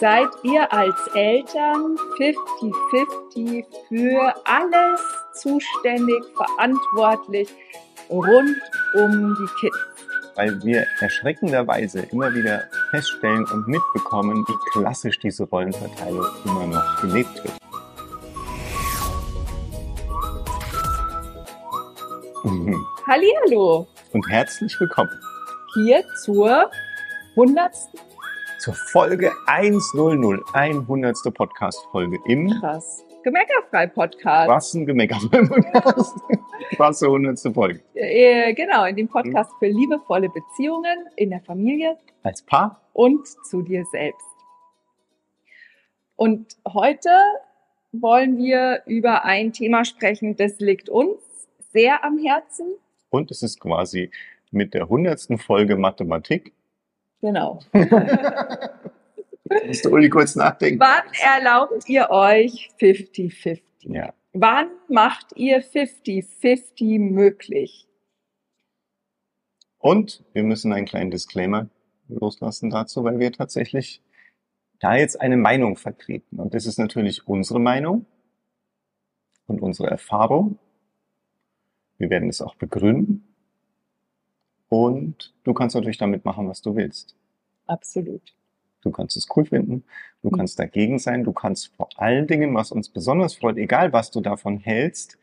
seid ihr als Eltern 50-50 für alles zuständig, verantwortlich rund um die Kids. Weil wir erschreckenderweise immer wieder feststellen und mitbekommen, wie klassisch diese Rollenverteilung immer noch gelebt wird. Mhm. Hallihallo Und herzlich willkommen hier zur 100. zur Folge 100, 100. Podcast-Folge im Krass. Gemeckerfrei Podcast. Was ein Gemecker Podcast. Was eine 100. Folge. Äh, genau, in dem Podcast für liebevolle Beziehungen in der Familie Als Paar und zu dir selbst. Und heute wollen wir über ein Thema sprechen, das liegt uns sehr am Herzen. und es ist quasi mit der 100. Folge Mathematik. Genau. Musst du Uli kurz nachdenken? Wann erlaubt ihr euch 50-50? Ja. Wann macht ihr 50-50 möglich? Und wir müssen einen kleinen Disclaimer loslassen dazu, weil wir tatsächlich da jetzt eine Meinung vertreten. Und das ist natürlich unsere Meinung und unsere Erfahrung. Wir werden es auch begründen. Und du kannst natürlich damit machen, was du willst. Absolut. Du kannst es cool finden, du Mhm. kannst dagegen sein, du kannst vor allen Dingen, was uns besonders freut, egal was du davon hältst,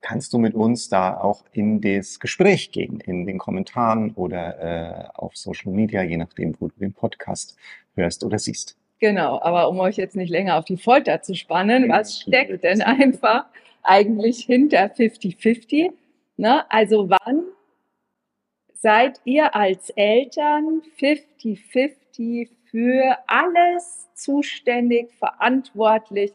kannst du mit uns da auch in das Gespräch gehen, in den Kommentaren oder äh, auf Social Media, je nachdem, wo du den Podcast hörst oder siehst. Genau, aber um euch jetzt nicht länger auf die Folter zu spannen, was steckt denn einfach eigentlich hinter 50-50? Ne? Also wann seid ihr als Eltern 50-50 für alles zuständig, verantwortlich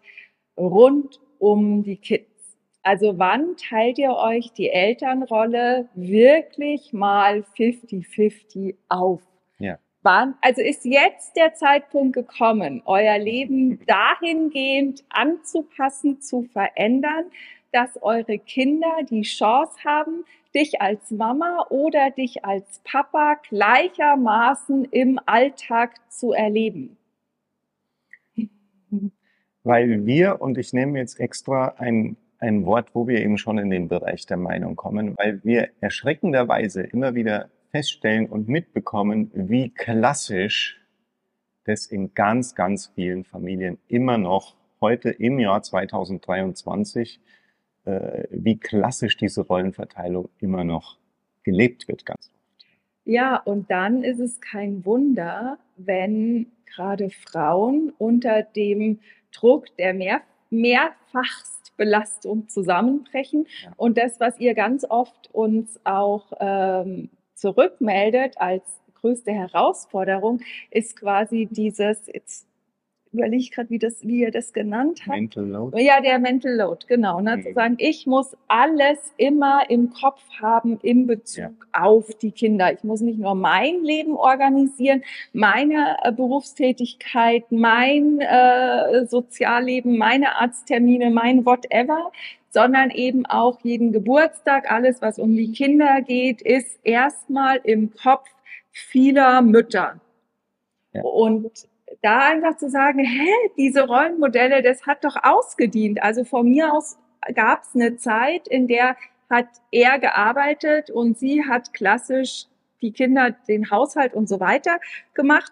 rund um die Kids? Also wann teilt ihr euch die Elternrolle wirklich mal 50-50 auf? Ja. Wann, also ist jetzt der Zeitpunkt gekommen, euer Leben dahingehend anzupassen, zu verändern, dass eure Kinder die Chance haben, dich als Mama oder dich als Papa gleichermaßen im Alltag zu erleben. Weil wir, und ich nehme jetzt extra ein, ein Wort, wo wir eben schon in den Bereich der Meinung kommen, weil wir erschreckenderweise immer wieder feststellen und mitbekommen, wie klassisch das in ganz, ganz vielen Familien immer noch heute im Jahr 2023, äh, wie klassisch diese Rollenverteilung immer noch gelebt wird, ganz oft. Ja, und dann ist es kein Wunder, wenn gerade Frauen unter dem Druck der mehr, Mehrfachstbelastung zusammenbrechen. Ja. Und das, was ihr ganz oft uns auch ähm, zurückmeldet als größte Herausforderung, ist quasi dieses, jetzt überlege ich gerade, wie, das, wie ihr das genannt habt. Mental Load. Ja, der Mental Load, genau. Ne? Mhm. Zu sagen, ich muss alles immer im Kopf haben in Bezug auf die Kinder. Ich muss nicht nur mein Leben organisieren, meine äh, Berufstätigkeit, mein äh, Sozialleben, meine Arzttermine, mein whatever, sondern eben auch jeden Geburtstag, alles, was um die Kinder geht, ist erstmal im Kopf vieler Mütter. Ja. Und da einfach zu sagen, hä, diese Rollenmodelle, das hat doch ausgedient. Also von mir aus gab es eine Zeit, in der hat er gearbeitet und sie hat klassisch die Kinder, den Haushalt und so weiter gemacht.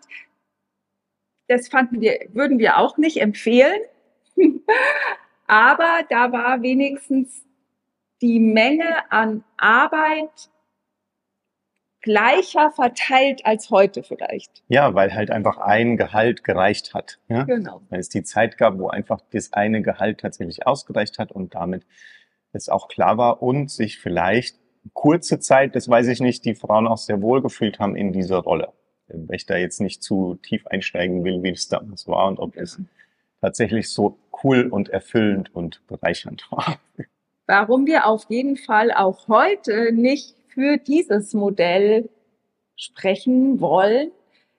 Das fanden wir, würden wir auch nicht empfehlen. Aber da war wenigstens die Menge an Arbeit gleicher verteilt als heute vielleicht. Ja, weil halt einfach ein Gehalt gereicht hat. Ja? Genau. weil es die Zeit gab, wo einfach das eine Gehalt tatsächlich ausgereicht hat und damit es auch klar war und sich vielleicht kurze Zeit, das weiß ich nicht, die Frauen auch sehr wohl gefühlt haben in dieser Rolle. Weil ich da jetzt nicht zu tief einsteigen will, wie es damals war und ob es tatsächlich so cool und erfüllend und bereichernd war. Warum wir auf jeden Fall auch heute nicht für dieses Modell sprechen wollen,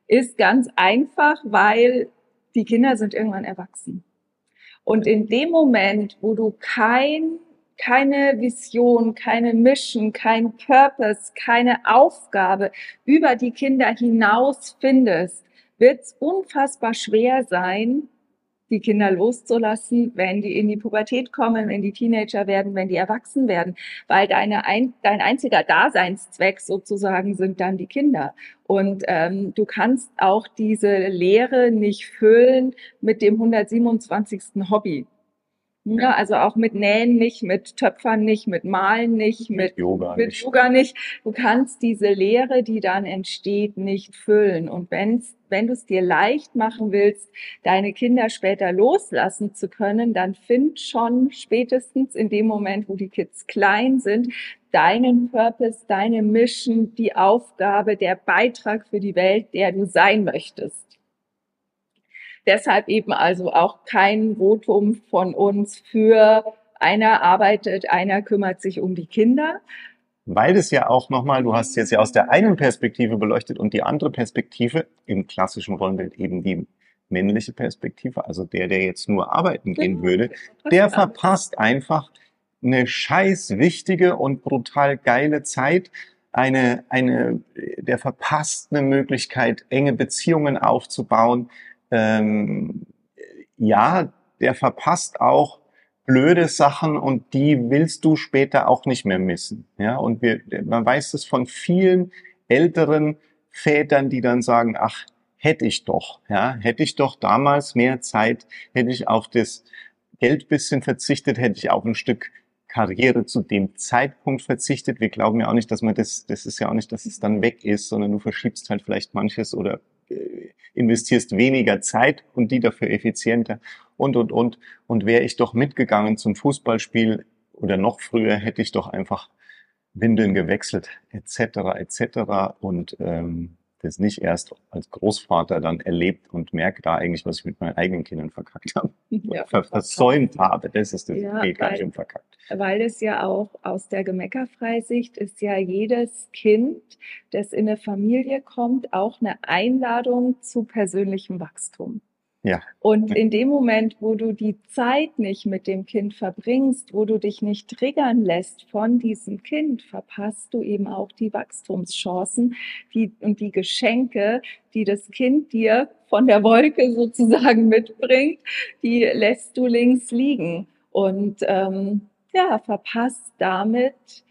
ist ganz einfach, weil die Kinder sind irgendwann erwachsen. Und in dem Moment, wo du kein, keine Vision, keine Mission, kein Purpose, keine Aufgabe über die Kinder hinaus findest, wird es unfassbar schwer sein, die Kinder loszulassen, wenn die in die Pubertät kommen, wenn die Teenager werden, wenn die erwachsen werden, weil deine ein, dein einziger Daseinszweck sozusagen sind dann die Kinder. Und ähm, du kannst auch diese Lehre nicht füllen mit dem 127. Hobby. Ja, also auch mit Nähen nicht, mit Töpfern nicht, mit Malen nicht, mit, mit, Yoga, mit nicht. Yoga nicht. Du kannst diese Lehre, die dann entsteht, nicht füllen. Und wenn's, wenn du es dir leicht machen willst, deine Kinder später loslassen zu können, dann find schon spätestens in dem Moment, wo die Kids klein sind, deinen Purpose, deine Mission, die Aufgabe, der Beitrag für die Welt, der du sein möchtest. Deshalb eben also auch kein Votum von uns für einer arbeitet, einer kümmert sich um die Kinder. Weil es ja auch nochmal, du hast es jetzt ja aus der einen Perspektive beleuchtet und die andere Perspektive im klassischen Rollenbild eben die männliche Perspektive, also der, der jetzt nur arbeiten gehen genau. würde, der verpasst einfach eine scheiß wichtige und brutal geile Zeit, eine, eine, der verpasst eine Möglichkeit, enge Beziehungen aufzubauen, ähm, ja, der verpasst auch blöde Sachen und die willst du später auch nicht mehr missen. Ja, und wir, man weiß es von vielen älteren Vätern, die dann sagen, ach, hätte ich doch, ja, hätte ich doch damals mehr Zeit, hätte ich auf das Geld bisschen verzichtet, hätte ich auch ein Stück Karriere zu dem Zeitpunkt verzichtet. Wir glauben ja auch nicht, dass man das, das ist ja auch nicht, dass es dann weg ist, sondern du verschiebst halt vielleicht manches oder investierst weniger Zeit und die dafür effizienter und, und, und. Und wäre ich doch mitgegangen zum Fußballspiel oder noch früher, hätte ich doch einfach Windeln gewechselt, etc., etc. Und ähm, das nicht erst als Großvater dann erlebt und merke da eigentlich, was ich mit meinen eigenen Kindern verkackt habe, ja, versäumt habe. Das ist das ja, geht gar nicht um verkackt. Weil es ja auch aus der Gemeckerfreisicht ist ja jedes Kind, das in eine Familie kommt, auch eine Einladung zu persönlichem Wachstum. Ja. Und in dem Moment, wo du die Zeit nicht mit dem Kind verbringst, wo du dich nicht triggern lässt von diesem Kind, verpasst du eben auch die Wachstumschancen die, und die Geschenke, die das Kind dir von der Wolke sozusagen mitbringt, die lässt du links liegen und ähm, ja, verpasst damit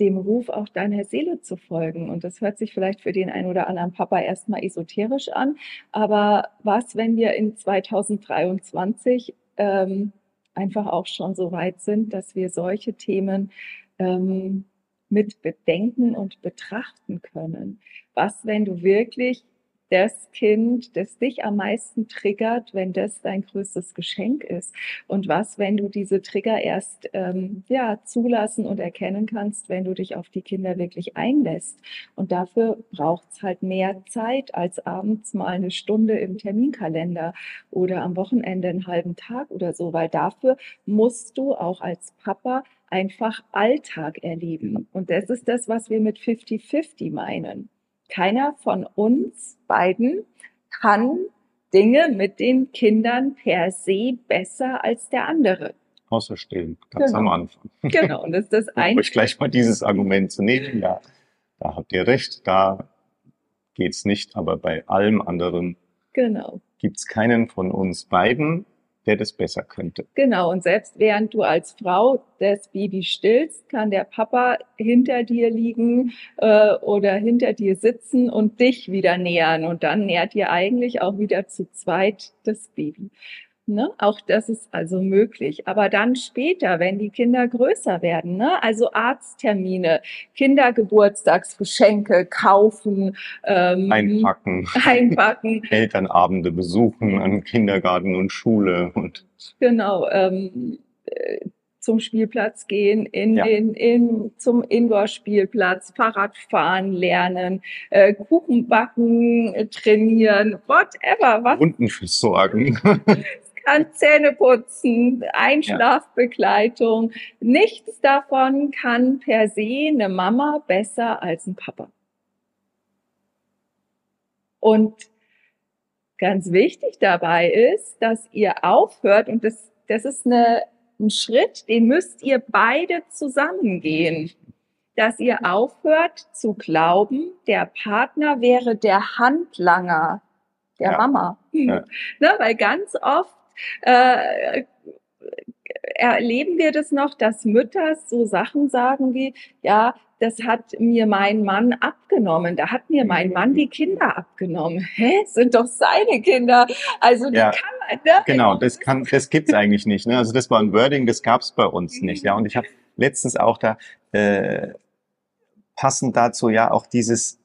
dem Ruf auch deiner Seele zu folgen. Und das hört sich vielleicht für den einen oder anderen Papa erstmal esoterisch an. Aber was, wenn wir in 2023 ähm, einfach auch schon so weit sind, dass wir solche Themen ähm, mit bedenken und betrachten können? Was, wenn du wirklich das Kind, das dich am meisten triggert, wenn das dein größtes Geschenk ist? Und was, wenn du diese Trigger erst ähm, ja, zulassen und erkennen kannst, wenn du dich auf die Kinder wirklich einlässt? Und dafür braucht es halt mehr Zeit als abends mal eine Stunde im Terminkalender oder am Wochenende einen halben Tag oder so, weil dafür musst du auch als Papa einfach Alltag erleben. Und das ist das, was wir mit 50-50 meinen keiner von uns beiden kann Dinge mit den Kindern per se besser als der andere. Außer stillen, ganz genau. am Anfang. Genau, und das ist das eine. euch gleich mal dieses Argument zu nehmen, ja, da habt ihr recht, da geht's nicht, aber bei allem anderen genau. gibt's keinen von uns beiden, der das besser könnte. Genau, und selbst während du als Frau das Baby stillst, kann der Papa hinter dir liegen äh, oder hinter dir sitzen und dich wieder nähern. Und dann nährt ihr eigentlich auch wieder zu zweit das Baby. Ne? Auch das ist also möglich. Aber dann später, wenn die Kinder größer werden, ne? also Arzttermine, Kindergeburtstagsgeschenke kaufen, ähm, einpacken, einpacken, Elternabende besuchen an Kindergarten und Schule und genau. Ähm, äh, zum Spielplatz gehen, in ja. den, in, zum Indoor-Spielplatz, Fahrradfahren lernen, äh, Kuchen backen, äh, trainieren, whatever. Was? Runden versorgen. kann Zähne putzen, Einschlafbegleitung. Ja. Nichts davon kann per se eine Mama besser als ein Papa. Und ganz wichtig dabei ist, dass ihr aufhört, und das, das ist eine, ein Schritt, den müsst ihr beide zusammengehen, dass ihr aufhört zu glauben, der Partner wäre der Handlanger der Ja. Mama. Ja. Ne, weil ganz oft äh, erleben wir das noch, dass Mütter so Sachen sagen wie, ja, das hat mir mein Mann abgenommen, da hat mir mein Mann die Kinder abgenommen. Hä? Sind doch seine Kinder. Also die Ja. kann man, ne? Genau, das kann, das gibt's eigentlich nicht. Ne? Also das war ein Wording, das gab's bei uns nicht. Ja, und ich habe letztens auch da äh, passend dazu ja auch dieses,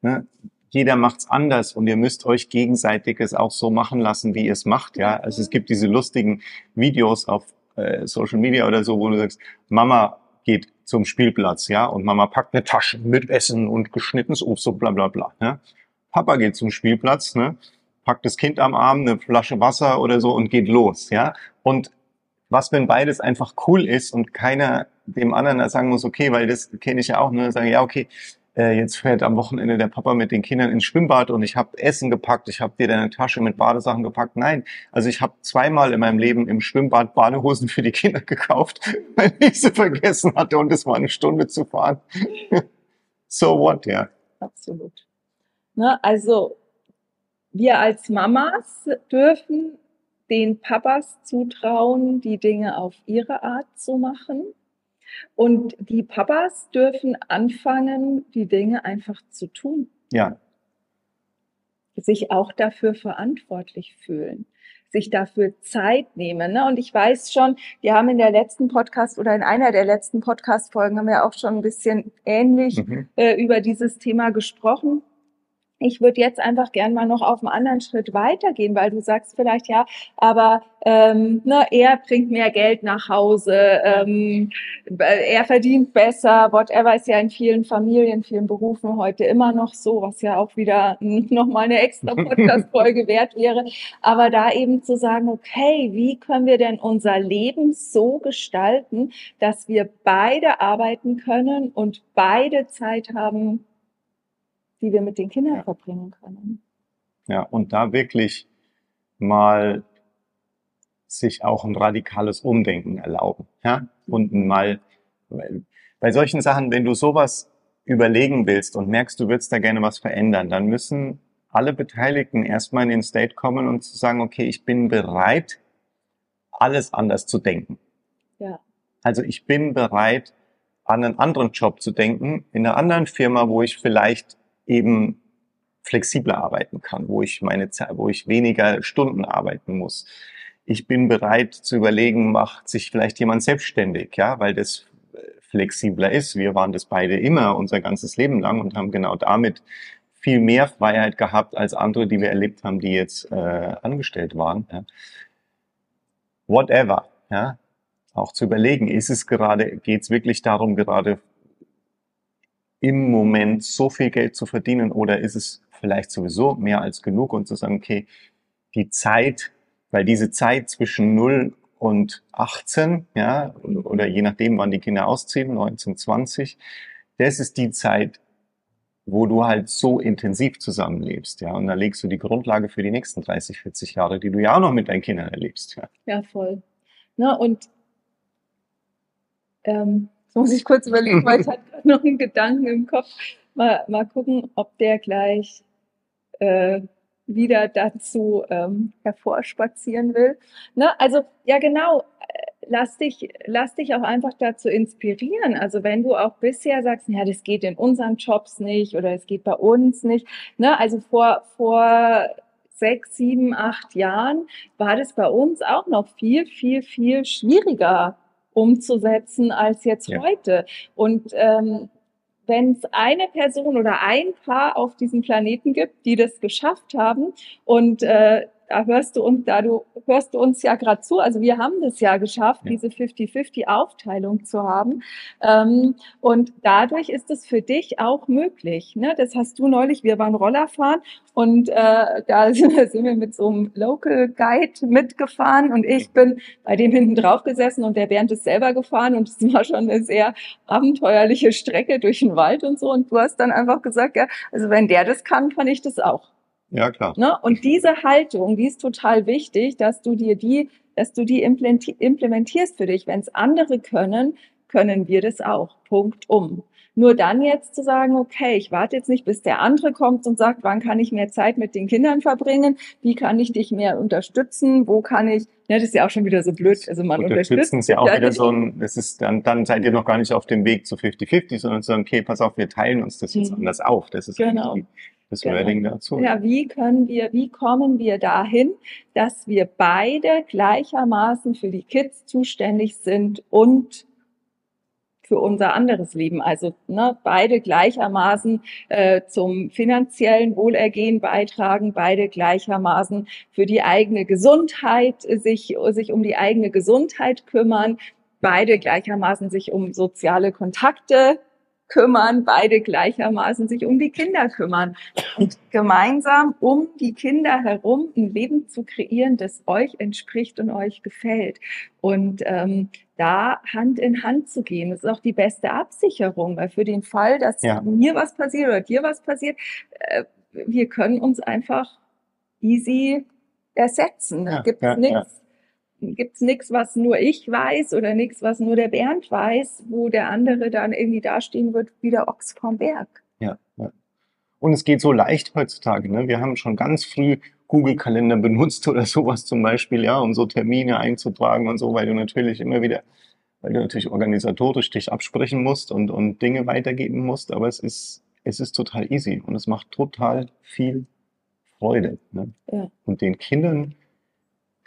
ne, jeder macht's anders und ihr müsst euch gegenseitig es auch so machen lassen, wie ihr es macht. Ja, also es gibt diese lustigen Videos auf äh, Social Media oder so, wo du sagst, Mama geht zum Spielplatz, ja, und Mama packt eine Tasche mit Essen und geschnittenes Obst, so bla bla bla. Ja? Papa geht zum Spielplatz, ne, packt das Kind am Arm, eine Flasche Wasser oder so und geht los, ja. Und was, wenn beides einfach cool ist und keiner dem anderen sagen muss, okay, weil das kenne ich ja auch, ne, sagen, ja, okay, äh, jetzt fährt am Wochenende der Papa mit den Kindern ins Schwimmbad und ich habe Essen gepackt, ich habe dir deine Tasche mit Badesachen gepackt. Nein, also ich habe zweimal in meinem Leben im Schwimmbad Badehosen für die Kinder gekauft, weil ich sie vergessen hatte und es war eine Stunde zu fahren. so what, ja. Absolut. Ne, also wir als Mamas dürfen den Papas zutrauen, die Dinge auf ihre Art zu machen. Und die Papas dürfen anfangen, die Dinge einfach zu tun, Ja, sich auch dafür verantwortlich fühlen, sich dafür Zeit nehmen. Ne? Und ich weiß schon, wir haben in der letzten Podcast oder in einer der letzten Podcast-Folgen haben wir auch schon ein bisschen ähnlich mhm. äh, über dieses Thema gesprochen. Ich würde jetzt einfach gern mal noch auf einen anderen Schritt weitergehen, weil du sagst vielleicht ja, aber ähm, ne, er bringt mehr Geld nach Hause, ähm, er verdient besser, whatever ist ja in vielen Familien, vielen Berufen heute immer noch so, was ja auch wieder nochmal eine extra Podcast-Folge wert wäre. Aber da eben zu sagen, okay, wie können wir denn unser Leben so gestalten, dass wir beide arbeiten können und beide Zeit haben, die wir mit den Kindern Ja. verbringen können. Ja, und da wirklich mal sich auch ein radikales Umdenken erlauben. Ja, und mal, bei solchen Sachen, wenn du sowas überlegen willst und merkst, du würdest da gerne was verändern, dann müssen alle Beteiligten erstmal in den State kommen und zu sagen, okay, ich bin bereit, alles anders zu denken. Ja. Also ich bin bereit, an einen anderen Job zu denken, in einer anderen Firma, wo ich vielleicht eben flexibler arbeiten kann, wo ich meine Zeit, wo ich weniger Stunden arbeiten muss. Ich bin bereit zu überlegen, macht sich vielleicht jemand selbstständig, ja, weil das äh, flexibler ist. Wir waren das beide immer unser ganzes Leben lang und haben genau damit viel mehr Freiheit gehabt als andere, die wir erlebt haben, die jetzt äh, angestellt waren. Ja. Whatever, ja, auch zu überlegen, ist es gerade, geht es wirklich darum, gerade im Moment so viel Geld zu verdienen oder ist es vielleicht sowieso mehr als genug und zu sagen, okay, die Zeit, weil diese Zeit zwischen 0 und 18, ja, oder je nachdem, wann die Kinder ausziehen, 19, 20, das ist die Zeit, wo du halt so intensiv zusammenlebst, ja, und da legst du die Grundlage für die nächsten 30, 40 Jahre, die du ja auch noch mit deinen Kindern erlebst, ja. Ja, voll. Ne, und ähm, muss ich kurz überlegen, weil ich hatte gerade noch einen Gedanken im Kopf. Mal, mal gucken, ob der gleich äh, wieder dazu ähm, hervorspazieren will. Ne? Also ja genau, äh, lass dich, lass dich auch einfach dazu inspirieren. Also wenn du auch bisher sagst, ja, das geht in unseren Jobs nicht oder es geht bei uns nicht. Ne? Also vor, vor sechs, sieben, acht Jahren war das bei uns auch noch viel, viel, viel schwieriger umzusetzen als jetzt Ja. heute. Und ähm, wenn es eine Person oder ein Paar auf diesem Planeten gibt, die das geschafft haben und äh, da hörst du uns, da du hörst du uns ja gerade zu. Also wir haben das ja geschafft, Ja. diese 50-50-Aufteilung zu haben. Ähm, und dadurch ist es für dich auch möglich. Ne? Das hast du neulich, wir waren Rollerfahren und äh, da sind wir, sind wir mit so einem Local Guide mitgefahren und ich bin bei dem hinten drauf gesessen und der Bernd ist selber gefahren und es war schon eine sehr abenteuerliche Strecke durch den Wald und so. Und du hast dann einfach gesagt, ja, also wenn der das kann, kann ich das auch. Ja, klar. Ne? Und diese Haltung, die ist total wichtig, dass du dir die, dass du die implementi- implementierst für dich. Wenn es andere können, können wir das auch. Punkt um. Nur dann jetzt zu sagen, okay, ich warte jetzt nicht, bis der andere kommt und sagt, wann kann ich mehr Zeit mit den Kindern verbringen? Wie kann ich dich mehr unterstützen? Wo kann ich, ja, das ist ja auch schon wieder so blöd. Also man unterstützt. ist ja auch wieder so ein, das ist dann, dann seid ihr noch gar nicht auf dem Weg zu 50-50, sondern zu sagen, okay, pass auf, wir teilen uns das jetzt mhm. anders auf. Das ist genau. Die, das genau. Wording dazu. Ja, wie können wir, wie kommen wir dahin, dass wir beide gleichermaßen für die Kids zuständig sind und für unser anderes Leben. Also ne, beide gleichermaßen äh, zum finanziellen Wohlergehen beitragen, beide gleichermaßen für die eigene Gesundheit sich, sich um die eigene Gesundheit kümmern, beide gleichermaßen sich um soziale Kontakte kümmern, beide gleichermaßen sich um die Kinder kümmern und gemeinsam um die Kinder herum ein Leben zu kreieren, das euch entspricht und euch gefällt. Und ähm, da Hand in Hand zu gehen, das ist auch die beste Absicherung, weil für den Fall, dass ja. mir was passiert oder dir was passiert, äh, wir können uns einfach easy ersetzen. Da ja, gibt es ja, nichts gibt's nichts, was nur ich weiß oder nichts, was nur der Bernd weiß, wo der andere dann irgendwie dastehen wird wie der Ochs vom Berg. Ja, ja. Und es geht so leicht heutzutage. Ne? Wir haben schon ganz früh Google-Kalender benutzt oder sowas zum Beispiel, ja, um so Termine einzutragen und so, weil du natürlich immer wieder, weil du natürlich organisatorisch dich absprechen musst und, und Dinge weitergeben musst, aber es ist, es ist total easy und es macht total viel Freude. Ne? Ja. Und den Kindern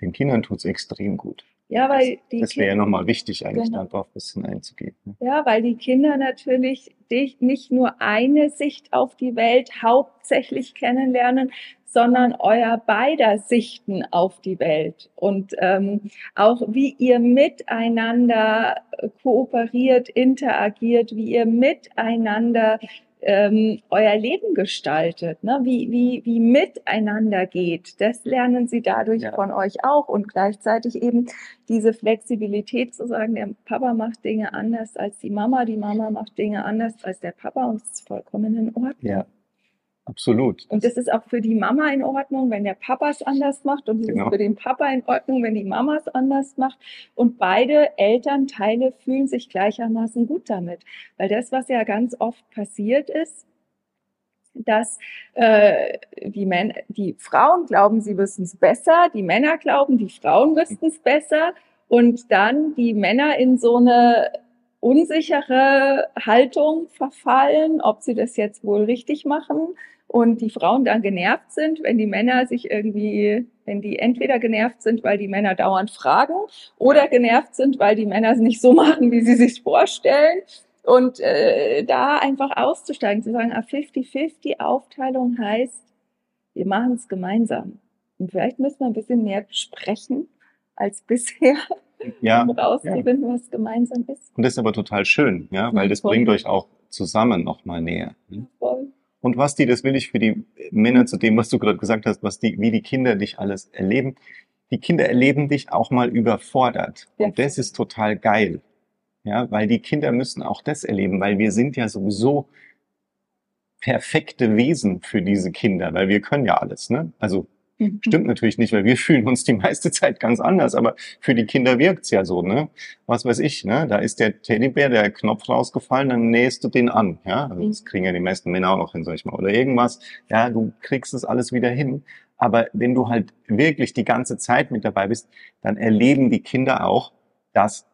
den Kindern tut es extrem gut. Ja, weil die das wäre ja nochmal wichtig, eigentlich genau. darauf ein bisschen einzugehen. Ne? Ja, weil die Kinder natürlich nicht nur eine Sicht auf die Welt hauptsächlich kennenlernen, sondern euer beider Sichten auf die Welt und ähm, auch wie ihr miteinander kooperiert, interagiert, wie ihr miteinander ähm, euer Leben gestaltet, ne? wie, wie, wie miteinander geht. Das lernen sie dadurch ja. von euch auch und gleichzeitig eben diese Flexibilität zu sagen, der Papa macht Dinge anders als die Mama, die Mama macht Dinge anders als der Papa und es ist vollkommen in Ordnung. Ja. Absolut. Und das ist auch für die Mama in Ordnung, wenn der Papa es anders macht. Und es genau. ist für den Papa in Ordnung, wenn die Mama es anders macht. Und beide Elternteile fühlen sich gleichermaßen gut damit. Weil das, was ja ganz oft passiert ist, dass äh, die, Männer, die Frauen glauben, sie wüssten es besser, die Männer glauben, die Frauen wüssten es besser und dann die Männer in so eine unsichere Haltung verfallen, ob sie das jetzt wohl richtig machen und die Frauen dann genervt sind, wenn die Männer sich irgendwie, wenn die entweder genervt sind, weil die Männer dauernd fragen oder genervt sind, weil die Männer es nicht so machen, wie sie sich vorstellen. Und äh, da einfach auszusteigen, zu sagen, a 50-50 Aufteilung heißt, wir machen es gemeinsam. Und vielleicht müssen wir ein bisschen mehr besprechen als bisher, ja, um rauszufinden, ja. was gemeinsam ist. Und das ist aber total schön, ja, weil das bringt euch auch zusammen nochmal näher. Ne? Voll. Und was die, das will ich für die Männer zu dem, was du gerade gesagt hast, was die, wie die Kinder dich alles erleben. Die Kinder erleben dich auch mal überfordert. Ja. Und das ist total geil. Ja, weil die Kinder müssen auch das erleben, weil wir sind ja sowieso perfekte Wesen für diese Kinder, weil wir können ja alles, ne? Also Mhm. Stimmt natürlich nicht, weil wir fühlen uns die meiste Zeit ganz anders, aber für die Kinder wirkt's ja so, ne? Was weiß ich, ne? Da ist der Teddybär, der Knopf rausgefallen, dann nähst du den an, ja? Also das mhm. kriegen ja die meisten Männer auch noch hin, sag ich mal. Oder irgendwas, ja, du kriegst es alles wieder hin. Aber wenn du halt wirklich die ganze Zeit mit dabei bist, dann erleben die Kinder auch, dass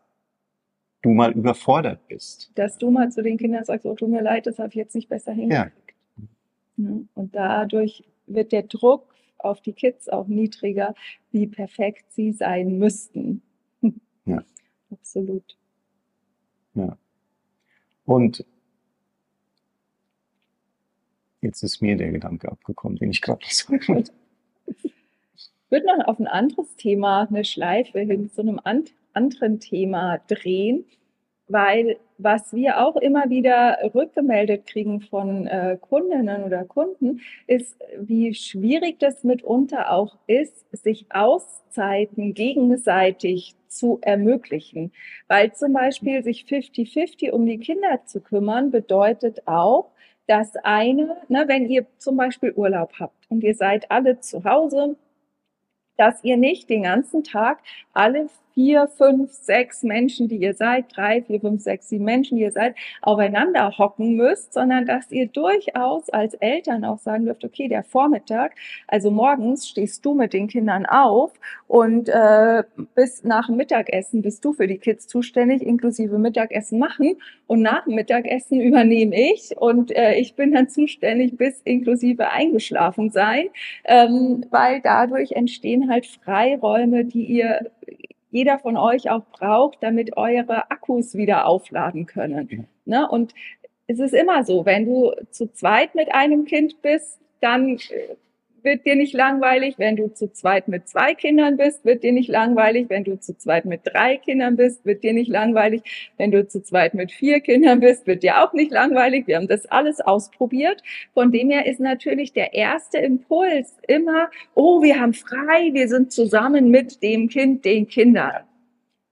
du mal überfordert bist. Dass du mal zu den Kindern sagst, oh, tut mir leid, das habe ich jetzt nicht besser hingekriegt. Ja. Und dadurch wird der Druck auf die Kids auch niedriger, wie perfekt sie sein müssten. Ja. Absolut. Ja. Und jetzt ist mir der Gedanke abgekommen, den ich gerade nicht wollte. Ich würde noch auf ein anderes Thema, eine Schleife hin zu einem anderen Thema drehen weil was wir auch immer wieder rückgemeldet kriegen von äh, Kundinnen oder Kunden, ist, wie schwierig das mitunter auch ist, sich Auszeiten gegenseitig zu ermöglichen. Weil zum Beispiel sich 50-50 um die Kinder zu kümmern, bedeutet auch, dass eine, ne, wenn ihr zum Beispiel Urlaub habt und ihr seid alle zu Hause, dass ihr nicht den ganzen Tag alle vier, fünf, sechs Menschen, die ihr seid, drei, vier, fünf, sechs, sieben Menschen, die ihr seid, aufeinander hocken müsst, sondern dass ihr durchaus als Eltern auch sagen dürft, okay, der Vormittag, also morgens stehst du mit den Kindern auf und äh, bis nach dem Mittagessen bist du für die Kids zuständig, inklusive Mittagessen machen und nach dem Mittagessen übernehme ich und äh, ich bin dann zuständig bis inklusive eingeschlafen sein, ähm, weil dadurch entstehen halt Freiräume, die ihr jeder von euch auch braucht, damit eure Akkus wieder aufladen können. Ne? Und es ist immer so, wenn du zu zweit mit einem Kind bist, dann äh, wird dir nicht langweilig. Wenn du zu zweit mit zwei Kindern bist, wird dir nicht langweilig. Wenn du zu zweit mit drei Kindern bist, wird dir nicht langweilig. Wenn du zu zweit mit vier Kindern bist, wird dir auch nicht langweilig. Wir haben das alles ausprobiert. Von dem her ist natürlich der erste Impuls immer, oh, wir haben frei, wir sind zusammen mit dem Kind, den Kindern.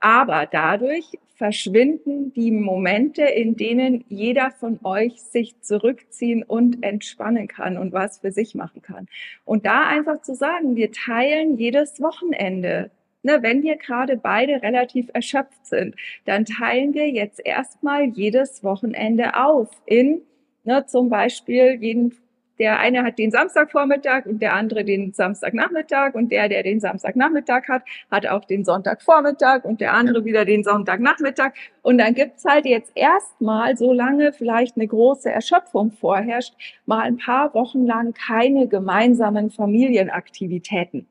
Aber dadurch verschwinden die Momente, in denen jeder von euch sich zurückziehen und entspannen kann und was für sich machen kann. Und da einfach zu sagen, wir teilen jedes Wochenende. Ne, wenn wir gerade beide relativ erschöpft sind, dann teilen wir jetzt erstmal jedes Wochenende auf in ne, zum Beispiel jeden der eine hat den Samstagvormittag und der andere den Samstagnachmittag und der, der den Samstagnachmittag hat, hat auch den Sonntagvormittag und der andere wieder den Sonntagnachmittag. Und dann gibt's halt jetzt erstmal, solange vielleicht eine große Erschöpfung vorherrscht, mal ein paar Wochen lang keine gemeinsamen Familienaktivitäten.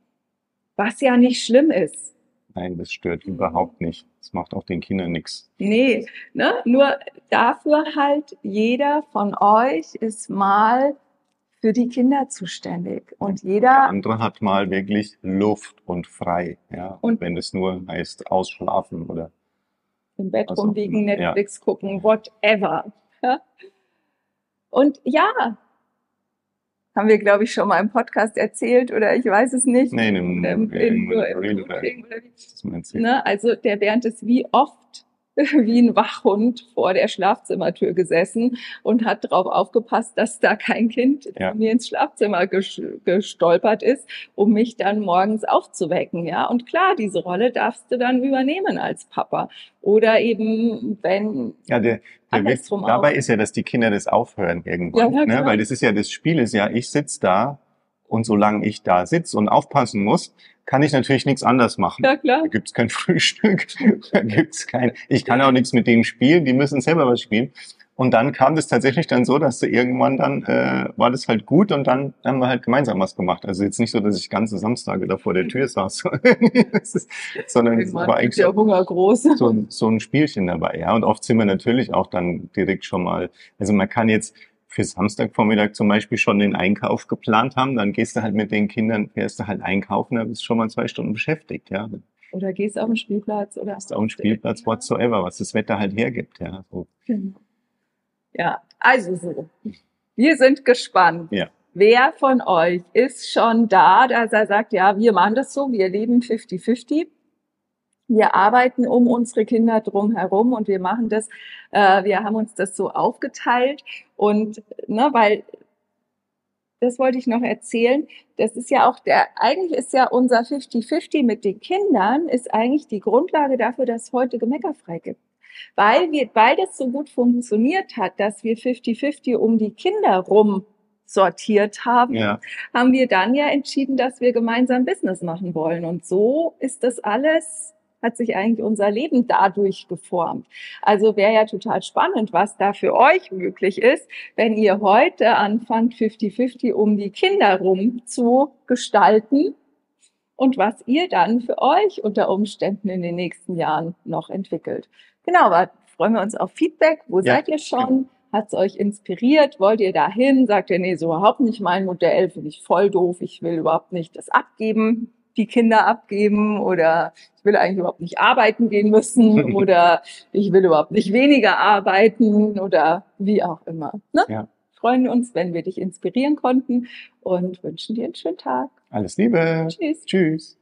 Was ja nicht schlimm ist. Nein, das stört überhaupt nicht. Das macht auch den Kindern nichts. Nee, ne? nur dafür halt jeder von euch ist mal für die Kinder zuständig. Und jeder. Der andere hat mal wirklich Luft und frei. Ja. Und wenn es nur heißt, ausschlafen oder. Im Bett rumliegen, Netflix ja. gucken, whatever. Ja. Und ja, haben wir, glaube ich, schon mal im Podcast erzählt oder ich weiß es nicht. Nee, in, im, ne? Also der Bernd ist wie oft wie ein Wachhund vor der Schlafzimmertür gesessen und hat darauf aufgepasst, dass da kein Kind ja. mir ins Schlafzimmer gestolpert ist, um mich dann morgens aufzuwecken. Ja, und klar, diese Rolle darfst du dann übernehmen als Papa. Oder eben, wenn. Ja, der, der Witz dabei ist ja, dass die Kinder das aufhören irgendwann. Ja, ja, ne? Weil das ist ja das Spiel ist ja, ich sitz da und solange ich da sitze und aufpassen muss, kann ich natürlich nichts anders machen. Ja, klar. Da gibt's kein Frühstück, da gibt's kein, ich kann auch nichts mit denen spielen, die müssen selber was spielen. Und dann kam das tatsächlich dann so, dass du irgendwann dann äh, war das halt gut und dann haben wir halt gemeinsam was gemacht. Also jetzt nicht so, dass ich ganze Samstage da vor der Tür saß, ist, sondern es war eigentlich der Hunger groß. So, so ein Spielchen dabei. Ja, und oft sind wir natürlich auch dann direkt schon mal. Also man kann jetzt für Samstagvormittag zum Beispiel schon den Einkauf geplant haben, dann gehst du halt mit den Kindern, fährst du halt einkaufen, da bist du schon mal zwei Stunden beschäftigt, ja. Oder gehst auf den Spielplatz oder auf den Spielplatz, whatsoever, was das Wetter halt hergibt, ja. So. Genau. Ja, also so. Wir sind gespannt. Ja. Wer von euch ist schon da, dass er sagt, ja, wir machen das so, wir leben 50-50 wir arbeiten um unsere Kinder drum herum und wir machen das, äh, wir haben uns das so aufgeteilt und, ne, weil, das wollte ich noch erzählen, das ist ja auch der, eigentlich ist ja unser 50-50 mit den Kindern, ist eigentlich die Grundlage dafür, dass es heute gemeckerfrei gibt. Weil wir beides so gut funktioniert hat, dass wir 50-50 um die Kinder rum sortiert haben, ja. haben wir dann ja entschieden, dass wir gemeinsam Business machen wollen. Und so ist das alles hat sich eigentlich unser Leben dadurch geformt. Also wäre ja total spannend, was da für euch möglich ist, wenn ihr heute anfangt, 50-50 um die Kinder rum zu gestalten und was ihr dann für euch unter Umständen in den nächsten Jahren noch entwickelt. Genau, aber freuen wir uns auf Feedback. Wo ja, seid ihr schon? Hat es euch inspiriert? Wollt ihr dahin? Sagt ihr, nee, so überhaupt nicht mein Modell, finde ich voll doof, ich will überhaupt nicht das abgeben die Kinder abgeben oder ich will eigentlich überhaupt nicht arbeiten gehen müssen oder ich will überhaupt nicht weniger arbeiten oder wie auch immer. Ne? Ja. Freuen uns, wenn wir dich inspirieren konnten und wünschen dir einen schönen Tag. Alles Liebe. Tschüss. Tschüss.